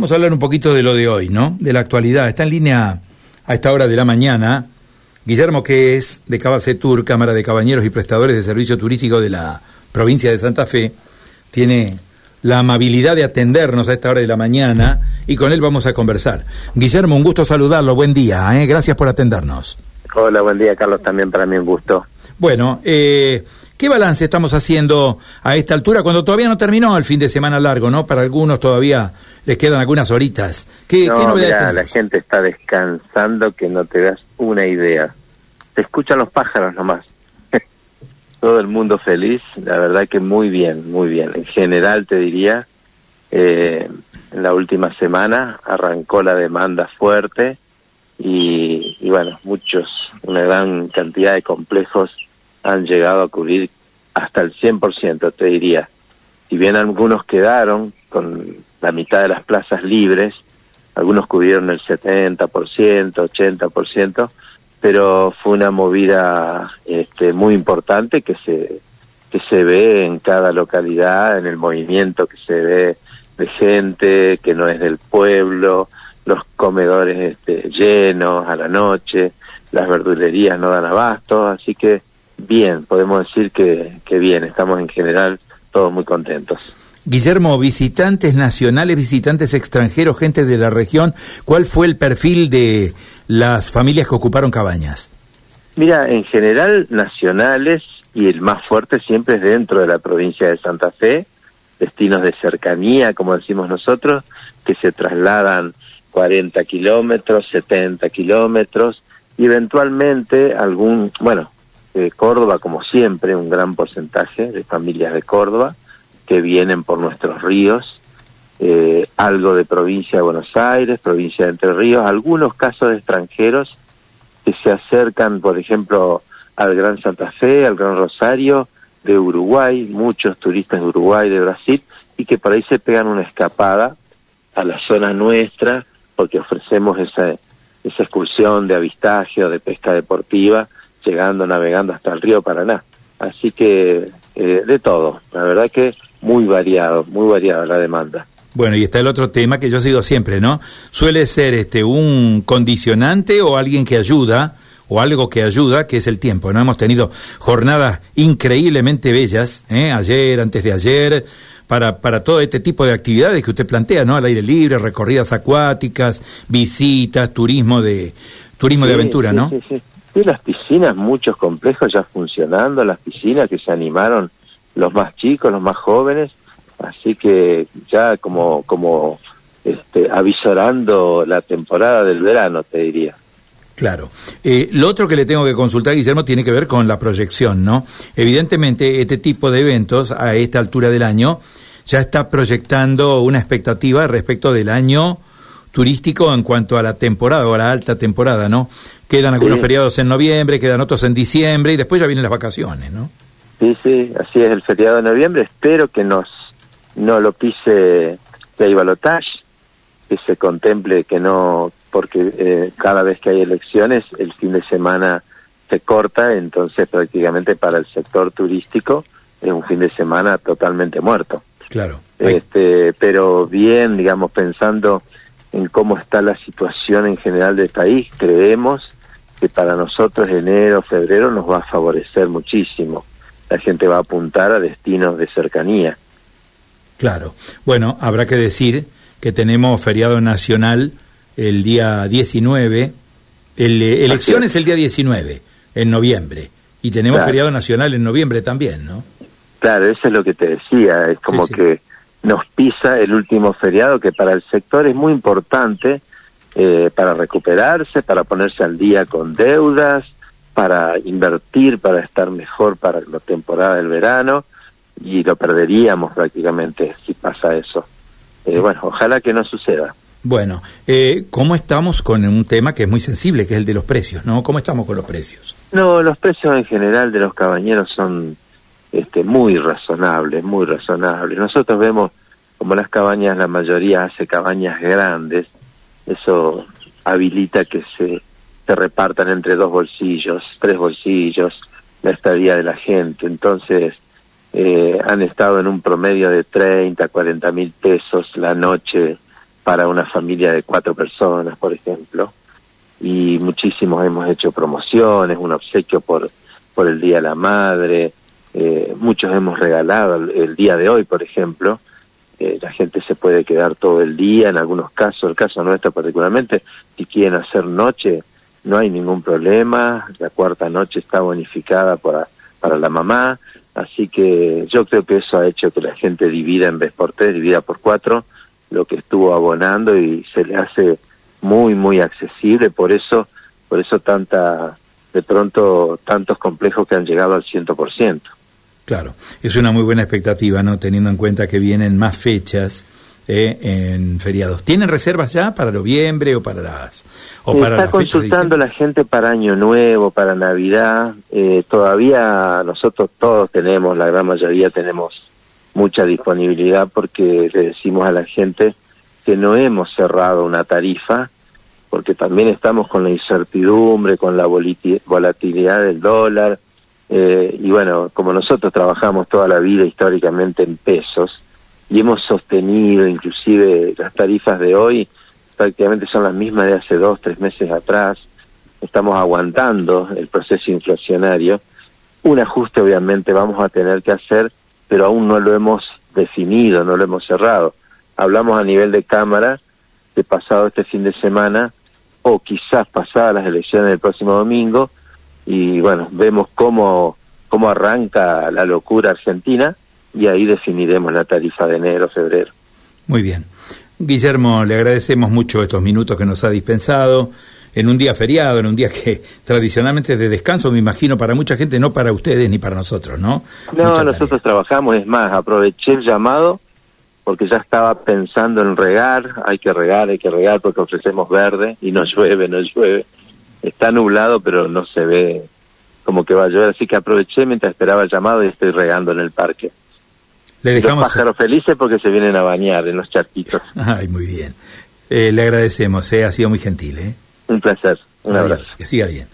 vamos a hablar un poquito de lo de hoy, ¿no? De la actualidad. Está en línea a esta hora de la mañana Guillermo, que es de Cabacetur, Cámara de Cabañeros y Prestadores de Servicio Turístico de la provincia de Santa Fe, tiene la amabilidad de atendernos a esta hora de la mañana y con él vamos a conversar. Guillermo, un gusto saludarlo, buen día, ¿eh? gracias por atendernos. Hola, buen día Carlos, también para mí un gusto. Bueno, eh, ¿qué balance estamos haciendo a esta altura cuando todavía no terminó el fin de semana largo, ¿no? Para algunos todavía les quedan algunas horitas. ¿Qué, no, la gente está descansando que no te das una idea. Se escuchan los pájaros nomás. Todo el mundo feliz, la verdad que muy bien, muy bien. En general te diría, eh, en la última semana arrancó la demanda fuerte y, y bueno, muchos, una gran cantidad de complejos han llegado a cubrir hasta el 100%, te diría. Si bien algunos quedaron con la mitad de las plazas libres, algunos cubrieron el 70%, 80%, pero fue una movida este, muy importante que se que se ve en cada localidad, en el movimiento que se ve de gente que no es del pueblo, los comedores este, llenos a la noche, las verdulerías no dan abasto, así que bien, podemos decir que, que bien, estamos en general todos muy contentos. Guillermo, visitantes nacionales, visitantes extranjeros, gente de la región, ¿cuál fue el perfil de las familias que ocuparon cabañas? Mira, en general nacionales y el más fuerte siempre es dentro de la provincia de Santa Fe, destinos de cercanía, como decimos nosotros, que se trasladan 40 kilómetros, 70 kilómetros, y eventualmente algún, bueno, eh, Córdoba como siempre, un gran porcentaje de familias de Córdoba, que vienen por nuestros ríos, eh, algo de provincia de Buenos Aires, provincia de Entre Ríos, algunos casos de extranjeros que se acercan, por ejemplo, al Gran Santa Fe, al Gran Rosario, de Uruguay, muchos turistas de Uruguay, de Brasil, y que por ahí se pegan una escapada a la zona nuestra, porque ofrecemos esa, esa excursión de avistaje o de pesca deportiva, llegando, navegando hasta el río Paraná. Así que eh, de todo, la verdad que muy variado, muy variada la demanda. Bueno, y está el otro tema que yo sigo siempre, ¿no? Suele ser este un condicionante o alguien que ayuda o algo que ayuda, que es el tiempo. No hemos tenido jornadas increíblemente bellas, ¿eh? ayer, antes de ayer, para, para todo este tipo de actividades que usted plantea, ¿no? Al aire libre, recorridas acuáticas, visitas, turismo de turismo de aventura, ¿no? Sí, sí. las piscinas, muchos complejos ya funcionando, las piscinas que se animaron los más chicos, los más jóvenes, así que ya como, como este, avisorando la temporada del verano, te diría. Claro. Eh, lo otro que le tengo que consultar, Guillermo, tiene que ver con la proyección, ¿no? Evidentemente, este tipo de eventos a esta altura del año ya está proyectando una expectativa respecto del año turístico en cuanto a la temporada o a la alta temporada, ¿no? Quedan algunos feriados en noviembre, quedan otros en diciembre y después ya vienen las vacaciones, ¿no? Sí, sí, así es el feriado de noviembre. Espero que nos no lo pise hay balotage, que se contemple que no, porque eh, cada vez que hay elecciones el fin de semana se corta, entonces prácticamente para el sector turístico es un fin de semana totalmente muerto. Claro. Este, pero bien, digamos, pensando en cómo está la situación en general del país, creemos que para nosotros enero, febrero nos va a favorecer muchísimo. La gente va a apuntar a destinos de cercanía. Claro. Bueno, habrá que decir que tenemos feriado nacional el día 19, el, eh, elecciones el día 19, en noviembre, y tenemos feriado nacional en noviembre también, ¿no? Claro, eso es lo que te decía, es como que nos pisa el último feriado que para el sector es muy importante eh, para recuperarse, para ponerse al día con deudas, para invertir, para estar mejor para la temporada del verano y lo perderíamos prácticamente si pasa eso. Eh, bueno, ojalá que no suceda. Bueno, eh, ¿cómo estamos con un tema que es muy sensible, que es el de los precios, no? ¿Cómo estamos con los precios? No, los precios en general de los cabañeros son este, muy razonables, muy razonables. Nosotros vemos como las cabañas, la mayoría hace cabañas grandes, eso habilita que se se repartan entre dos bolsillos, tres bolsillos, la estadía de la gente. Entonces, eh, han estado en un promedio de 30, 40 mil pesos la noche para una familia de cuatro personas, por ejemplo. Y muchísimos hemos hecho promociones, un obsequio por, por el Día de la Madre, eh, muchos hemos regalado el, día de hoy, por ejemplo. Eh, la gente se puede quedar todo el día, en algunos casos, el caso nuestro particularmente, si quieren hacer noche, no hay ningún problema. La cuarta noche está bonificada para, para la mamá. Así que yo creo que eso ha hecho que la gente divida en vez por tres, divida por cuatro, lo que estuvo abonando y se le hace muy, muy accesible. Por eso, por eso tanta, de pronto, tantos complejos que han llegado al ciento por ciento. Claro, es una muy buena expectativa, ¿no? Teniendo en cuenta que vienen más fechas eh, en feriados. ¿Tienen reservas ya para noviembre o para las o para Está consultando la gente para Año Nuevo, para Navidad. Eh, todavía nosotros todos tenemos, la gran mayoría tenemos mucha disponibilidad porque le decimos a la gente que no hemos cerrado una tarifa porque también estamos con la incertidumbre, con la volatilidad del dólar eh, y bueno, como nosotros trabajamos toda la vida históricamente en pesos y hemos sostenido inclusive las tarifas de hoy, prácticamente son las mismas de hace dos, tres meses atrás, estamos aguantando el proceso inflacionario. Un ajuste obviamente vamos a tener que hacer, pero aún no lo hemos definido, no lo hemos cerrado. Hablamos a nivel de Cámara de pasado este fin de semana o quizás pasadas las elecciones del próximo domingo, y bueno, vemos cómo, cómo arranca la locura argentina y ahí definiremos la tarifa de enero, febrero. Muy bien. Guillermo, le agradecemos mucho estos minutos que nos ha dispensado en un día feriado, en un día que tradicionalmente es de descanso, me imagino, para mucha gente, no para ustedes ni para nosotros, ¿no? No, nosotros trabajamos, es más, aproveché el llamado porque ya estaba pensando en regar, hay que regar, hay que regar porque ofrecemos verde y no llueve, no llueve está nublado, pero no se ve como que va a llover, así que aproveché mientras esperaba el llamado y estoy regando en el parque. Le dejamos... Los pájaros felices porque se vienen a bañar en los charquitos. Ay, muy bien. Eh, le agradecemos, eh, ha sido muy gentil. ¿eh? Un placer, un abrazo. Que siga bien.